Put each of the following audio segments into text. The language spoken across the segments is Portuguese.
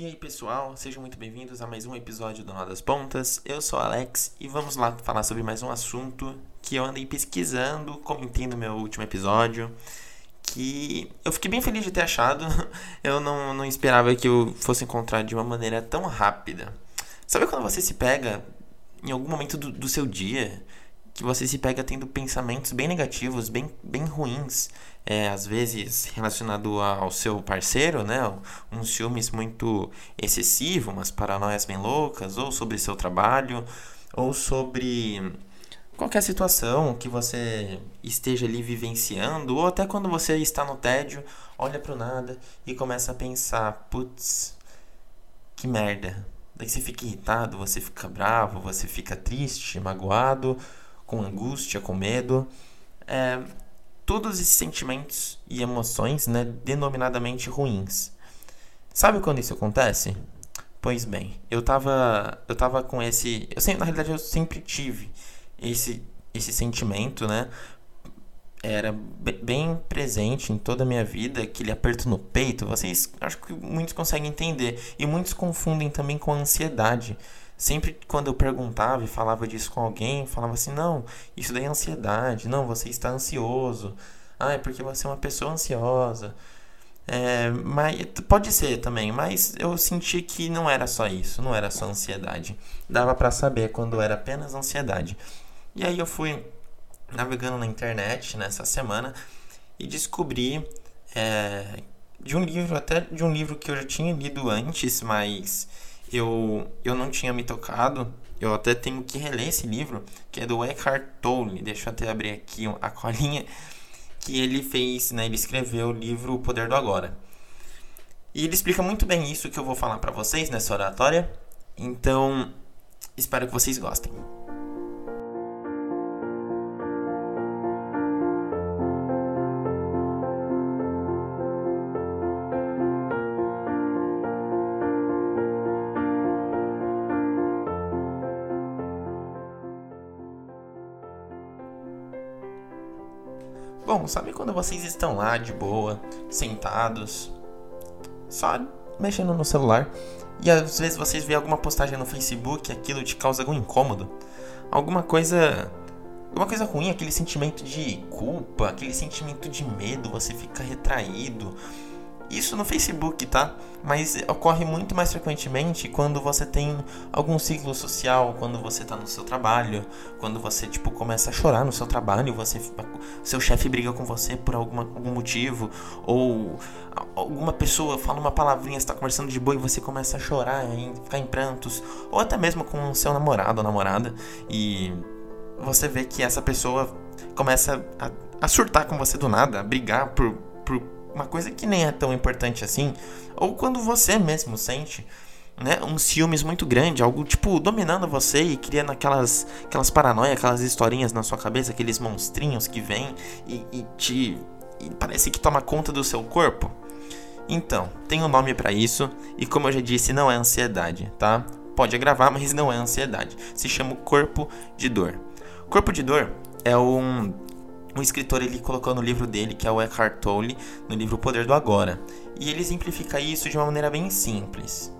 E aí pessoal, sejam muito bem-vindos a mais um episódio do Nó das Pontas. Eu sou Alex e vamos lá falar sobre mais um assunto que eu andei pesquisando, comentei no meu último episódio, que eu fiquei bem feliz de ter achado. Eu não, não esperava que eu fosse encontrar de uma maneira tão rápida. Sabe quando você se pega em algum momento do, do seu dia que você se pega tendo pensamentos bem negativos, bem, bem ruins, é, às vezes relacionado ao seu parceiro, né? Um ciúmes muito excessivo, umas paranoias bem loucas, ou sobre seu trabalho, ou sobre qualquer situação que você esteja ali vivenciando, ou até quando você está no tédio, olha para o nada e começa a pensar, putz, que merda. Daí você fica irritado, você fica bravo, você fica triste, magoado, com angústia, com medo. É, todos esses sentimentos e emoções, né, denominadamente ruins. Sabe quando isso acontece? Pois bem, eu tava, eu tava com esse, eu sempre, na realidade eu sempre tive esse esse sentimento, né? Era bem presente em toda a minha vida, aquele aperto no peito. Vocês acho que muitos conseguem entender e muitos confundem também com a ansiedade. Sempre quando eu perguntava e falava disso com alguém, falava assim: não, isso daí é ansiedade, não, você está ansioso, ah, é porque você é uma pessoa ansiosa. É, mas pode ser também, mas eu senti que não era só isso, não era só ansiedade. Dava para saber quando era apenas ansiedade. E aí eu fui navegando na internet nessa semana e descobri é, de um livro, até de um livro que eu já tinha lido antes, mas eu, eu não tinha me tocado. Eu até tenho que reler esse livro, que é do Eckhart Tolle. Deixa eu até abrir aqui a colinha. Que ele fez, né? Ele escreveu o livro O Poder do Agora. E ele explica muito bem isso que eu vou falar para vocês nessa oratória. Então, espero que vocês gostem. Bom, sabe quando vocês estão lá de boa, sentados, só mexendo no celular, e às vezes vocês veem alguma postagem no Facebook e aquilo te causa algum incômodo? Alguma coisa. Alguma coisa ruim, aquele sentimento de culpa, aquele sentimento de medo, você fica retraído, isso no Facebook, tá? Mas ocorre muito mais frequentemente quando você tem algum ciclo social, quando você tá no seu trabalho, quando você tipo começa a chorar no seu trabalho, você seu chefe briga com você por alguma, algum motivo ou alguma pessoa fala uma palavrinha, está conversando de boa e você começa a chorar, e ficar em prantos, ou até mesmo com seu namorado ou namorada e você vê que essa pessoa começa a, a surtar com você do nada, a brigar por, por uma coisa que nem é tão importante assim, ou quando você mesmo sente né, um ciúmes muito grande, algo tipo dominando você e criando aquelas, aquelas paranoias, aquelas historinhas na sua cabeça, aqueles monstrinhos que vêm e, e te e parece que toma conta do seu corpo. Então, tem um nome para isso e como eu já disse, não é ansiedade, tá? Pode agravar, mas não é ansiedade. Se chama corpo de dor. Corpo de dor é um um escritor ele colocou no livro dele, que é o Eckhart Tolle, no livro O Poder do Agora. E ele simplifica isso de uma maneira bem simples.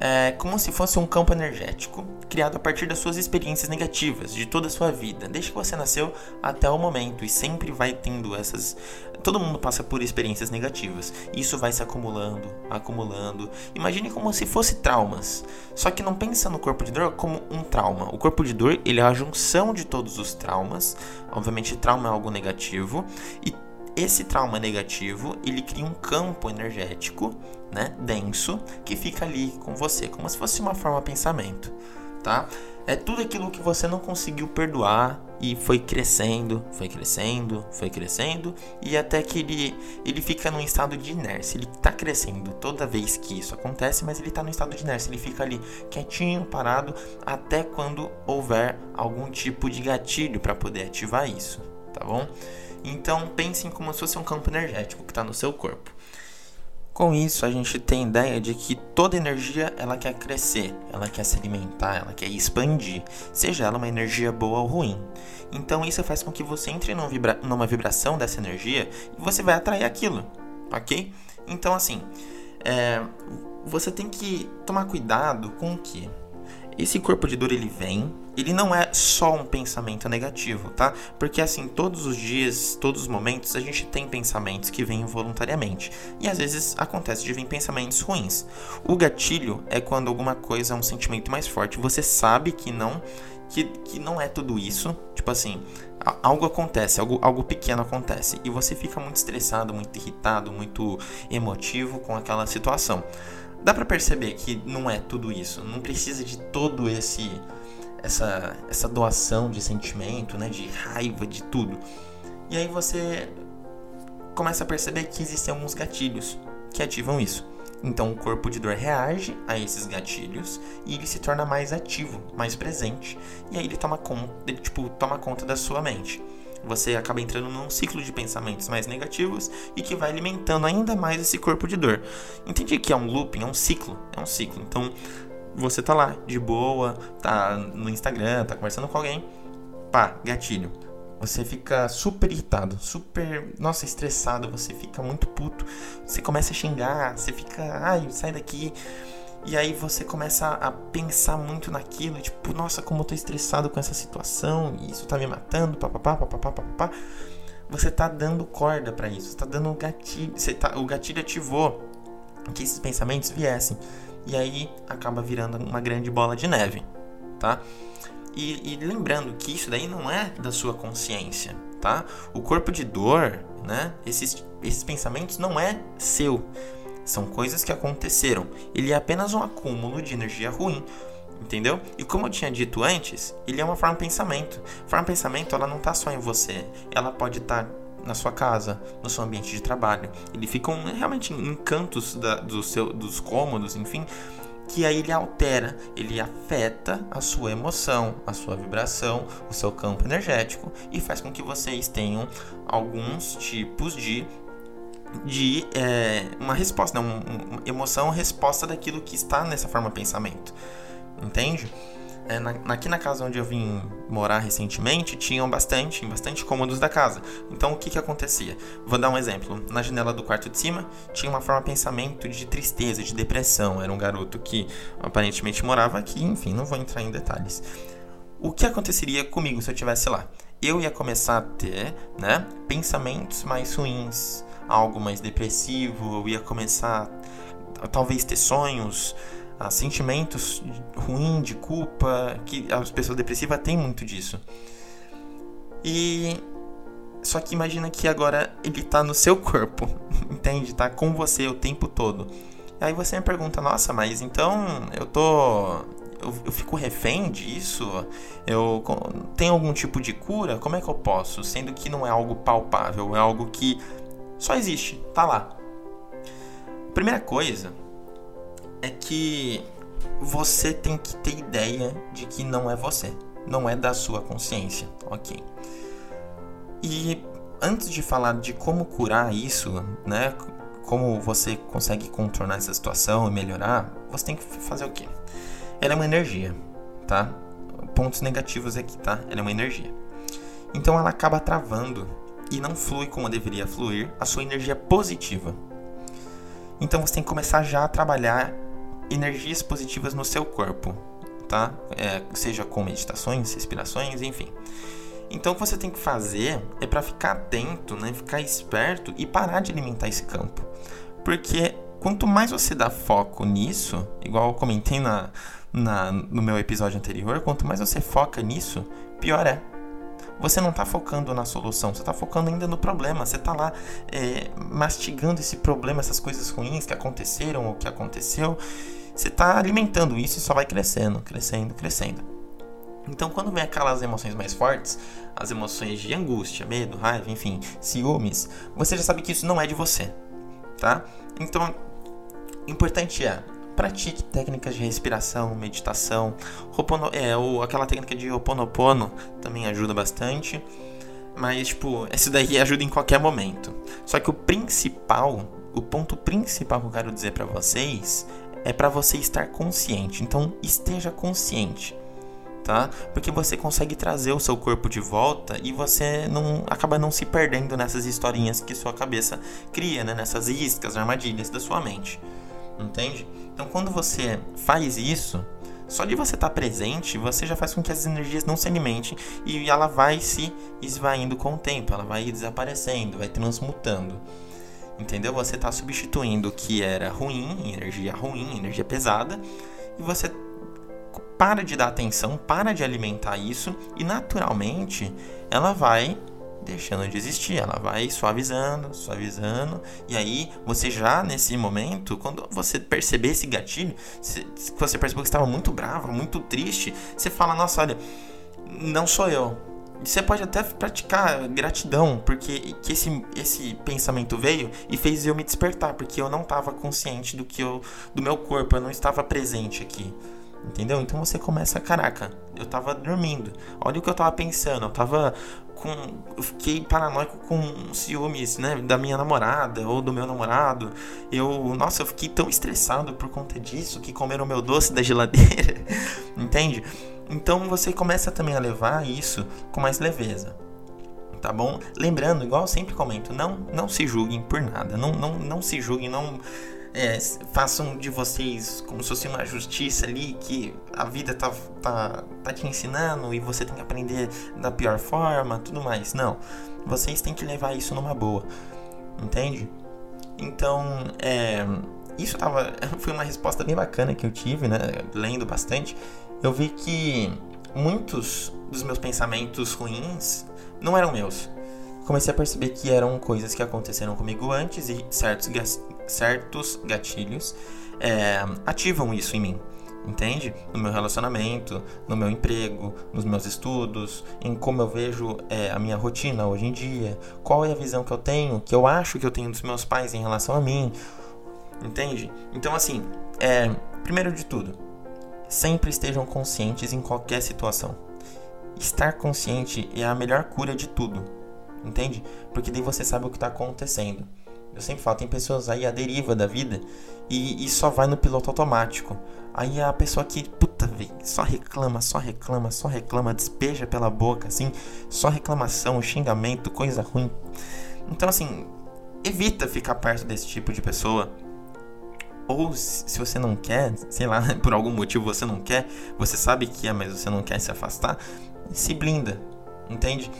É como se fosse um campo energético criado a partir das suas experiências negativas de toda a sua vida, desde que você nasceu até o momento, e sempre vai tendo essas. Todo mundo passa por experiências negativas, e isso vai se acumulando, acumulando. Imagine como se fosse traumas. Só que não pensa no corpo de dor como um trauma. O corpo de dor ele é a junção de todos os traumas. Obviamente, trauma é algo negativo, e esse trauma negativo ele cria um campo energético né, denso que fica ali com você, como se fosse uma forma de pensamento tá? É tudo aquilo que você não conseguiu perdoar e foi crescendo, foi crescendo, foi crescendo e até que ele, ele fica num estado de inércia. Ele tá crescendo toda vez que isso acontece, mas ele tá no estado de inércia. Ele fica ali quietinho, parado, até quando houver algum tipo de gatilho para poder ativar isso, tá bom? Então pensem como se fosse um campo energético que está no seu corpo. Com isso, a gente tem ideia de que toda energia ela quer crescer, ela quer se alimentar, ela quer expandir, seja ela uma energia boa ou ruim. Então isso faz com que você entre numa, vibra numa vibração dessa energia e você vai atrair aquilo, ok? Então assim, é, você tem que tomar cuidado com o que? Esse corpo de dor ele vem, ele não é só um pensamento negativo, tá? Porque assim, todos os dias, todos os momentos, a gente tem pensamentos que vêm voluntariamente. E às vezes acontece de vir pensamentos ruins. O gatilho é quando alguma coisa é um sentimento mais forte. Você sabe que não que, que não é tudo isso. Tipo assim, algo acontece, algo, algo pequeno acontece. E você fica muito estressado, muito irritado, muito emotivo com aquela situação dá para perceber que não é tudo isso, não precisa de todo esse essa essa doação de sentimento, né, de raiva, de tudo. E aí você começa a perceber que existem alguns gatilhos que ativam isso. Então o corpo de dor reage a esses gatilhos e ele se torna mais ativo, mais presente, e aí ele toma conta, ele, tipo, toma conta da sua mente você acaba entrando num ciclo de pensamentos mais negativos e que vai alimentando ainda mais esse corpo de dor. Entendi que é um looping, é um ciclo, é um ciclo. Então, você tá lá de boa, tá no Instagram, tá conversando com alguém, pá, gatilho. Você fica super irritado, super, nossa, estressado, você fica muito puto, você começa a xingar, você fica, ai, sai daqui. E aí você começa a pensar muito naquilo, tipo, nossa, como eu tô estressado com essa situação, isso tá me matando, papapá, papapá, papapá. Você tá dando corda para isso, você tá dando o gatilho, você tá, o gatilho ativou que esses pensamentos viessem. E aí acaba virando uma grande bola de neve, tá? E, e lembrando que isso daí não é da sua consciência, tá? O corpo de dor, né? Esses, esses pensamentos não é seu são coisas que aconteceram. Ele é apenas um acúmulo de energia ruim. Entendeu? E como eu tinha dito antes, ele é uma forma de pensamento. Forma de pensamento, ela não está só em você. Ela pode estar tá na sua casa, no seu ambiente de trabalho. Ele fica um, realmente em cantos da, do seu, dos cômodos, enfim, que aí ele altera, ele afeta a sua emoção, a sua vibração, o seu campo energético e faz com que vocês tenham alguns tipos de de é, uma resposta, né? uma emoção resposta daquilo que está nessa forma de pensamento. Entende? É, na, aqui na casa onde eu vim morar recentemente, tinham bastante, bastante cômodos da casa. Então o que, que acontecia? Vou dar um exemplo. Na janela do quarto de cima tinha uma forma de pensamento de tristeza, de depressão. Era um garoto que aparentemente morava aqui, enfim, não vou entrar em detalhes. O que aconteceria comigo se eu estivesse lá? Eu ia começar a ter né, pensamentos mais ruins, algo mais depressivo, eu ia começar a, talvez ter sonhos, a, sentimentos ruins de culpa, que as pessoas depressivas têm muito disso. E só que imagina que agora ele tá no seu corpo, entende? Tá com você o tempo todo. Aí você me pergunta, nossa, mas então eu tô. Eu, eu fico refém disso? Eu tenho algum tipo de cura? Como é que eu posso? Sendo que não é algo palpável, é algo que só existe, tá lá. Primeira coisa é que você tem que ter ideia de que não é você, não é da sua consciência, ok? E antes de falar de como curar isso, né? Como você consegue contornar essa situação e melhorar, você tem que fazer o quê? Ela é uma energia, tá? Pontos negativos aqui, tá? Ela é uma energia. Então ela acaba travando e não flui como deveria fluir a sua energia positiva. Então você tem que começar já a trabalhar energias positivas no seu corpo, tá? É, seja com meditações, respirações, enfim. Então o que você tem que fazer é para ficar atento, né? Ficar esperto e parar de alimentar esse campo, porque quanto mais você dá foco nisso, igual eu comentei na, na, no meu episódio anterior, quanto mais você foca nisso, pior é você não está focando na solução, você está focando ainda no problema. Você está lá é, mastigando esse problema, essas coisas ruins que aconteceram ou que aconteceu. Você está alimentando isso e só vai crescendo, crescendo, crescendo. Então, quando vem aquelas emoções mais fortes, as emoções de angústia, medo, raiva, enfim, ciúmes, você já sabe que isso não é de você, tá? Então, importante é pratique técnicas de respiração, meditação. É, o, aquela técnica de Ho'oponopono também ajuda bastante. Mas, tipo, esse daí ajuda em qualquer momento. Só que o principal, o ponto principal que eu quero dizer para vocês é para você estar consciente. Então, esteja consciente, tá? Porque você consegue trazer o seu corpo de volta e você não acaba não se perdendo nessas historinhas que sua cabeça cria, né? Nessas iscas, armadilhas da sua mente Entende? Então quando você faz isso, só de você estar tá presente, você já faz com que as energias não se alimentem e ela vai se esvaindo com o tempo, ela vai desaparecendo, vai transmutando. Entendeu? Você está substituindo o que era ruim, energia ruim, energia pesada, e você para de dar atenção, para de alimentar isso e naturalmente ela vai deixando de existir, ela vai suavizando, suavizando, e aí você já nesse momento, quando você perceber esse gatilho, se, você percebeu que estava muito brava, muito triste, você fala: Nossa, olha, não sou eu. Você pode até praticar gratidão, porque que esse, esse pensamento veio e fez eu me despertar, porque eu não estava consciente do que eu, do meu corpo, eu não estava presente aqui. Entendeu? Então você começa, caraca, eu tava dormindo. Olha o que eu tava pensando. Eu tava com. Eu fiquei paranoico com ciúmes, né? Da minha namorada ou do meu namorado. Eu. Nossa, eu fiquei tão estressado por conta disso que comeram meu doce da geladeira. Entende? Então você começa também a levar isso com mais leveza. Tá bom? Lembrando, igual eu sempre comento, não, não se julguem por nada. Não, não, não se julguem, não é, façam de vocês como se fosse uma justiça ali que a vida tá, tá, tá te ensinando e você tem que aprender da pior forma, tudo mais. Não. Vocês têm que levar isso numa boa. Entende? Então, é, isso tava, foi uma resposta bem bacana que eu tive, né? Lendo bastante. Eu vi que muitos dos meus pensamentos ruins não eram meus comecei a perceber que eram coisas que aconteceram comigo antes e certos, certos gatilhos é, ativam isso em mim. Entende? No meu relacionamento, no meu emprego, nos meus estudos, em como eu vejo é, a minha rotina hoje em dia, qual é a visão que eu tenho, que eu acho que eu tenho dos meus pais em relação a mim. Entende? Então, assim, é, primeiro de tudo, sempre estejam conscientes em qualquer situação. Estar consciente é a melhor cura de tudo entende? Porque daí você sabe o que está acontecendo. Eu sempre falo, tem pessoas aí à deriva da vida e, e só vai no piloto automático. Aí a pessoa que, puta, véio, só reclama, só reclama, só reclama, despeja pela boca, assim, só reclamação, xingamento, coisa ruim. Então, assim, evita ficar perto desse tipo de pessoa. Ou se você não quer, sei lá, por algum motivo você não quer, você sabe que é, mas você não quer se afastar, se blinda, entende?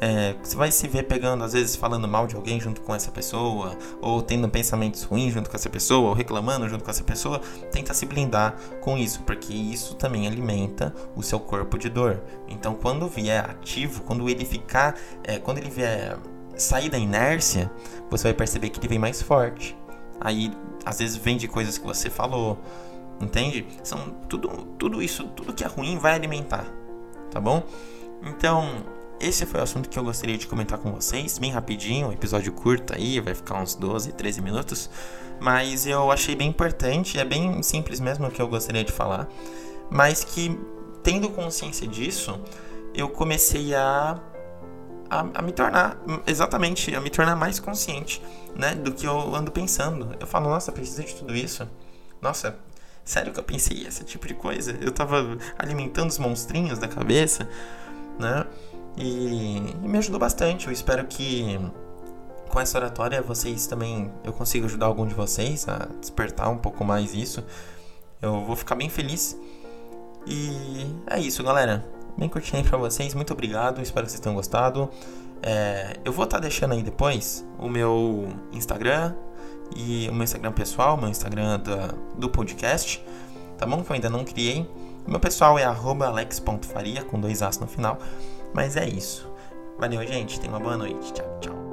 É, você vai se ver pegando, às vezes, falando mal de alguém junto com essa pessoa, ou tendo pensamentos ruins junto com essa pessoa, ou reclamando junto com essa pessoa. Tenta se blindar com isso, porque isso também alimenta o seu corpo de dor. Então, quando vier ativo, quando ele ficar, é, quando ele vier sair da inércia, você vai perceber que ele vem mais forte. Aí, às vezes, vem de coisas que você falou, entende? São tudo, tudo isso, tudo que é ruim vai alimentar, tá bom? Então, esse foi o assunto que eu gostaria de comentar com vocês, bem rapidinho, um episódio curto aí, vai ficar uns 12, 13 minutos, mas eu achei bem importante, é bem simples mesmo o que eu gostaria de falar, mas que tendo consciência disso, eu comecei a, a, a me tornar, exatamente, a me tornar mais consciente, né, do que eu ando pensando. Eu falo, nossa, precisa de tudo isso? Nossa, sério que eu pensei esse tipo de coisa? Eu tava alimentando os monstrinhos da cabeça, né? E, e, me ajudou bastante. Eu espero que com essa oratória vocês também eu consiga ajudar algum de vocês a despertar um pouco mais isso. Eu vou ficar bem feliz. E é isso, galera. Bem curtinho aí pra vocês. Muito obrigado. Espero que vocês tenham gostado. É, eu vou estar tá deixando aí depois o meu Instagram e o meu Instagram pessoal, meu Instagram da, do podcast, tá bom? Que eu ainda não criei. O meu pessoal é alex.faria com dois as no final. Mas é isso. Valeu, gente. Tenha uma boa noite. Tchau, tchau.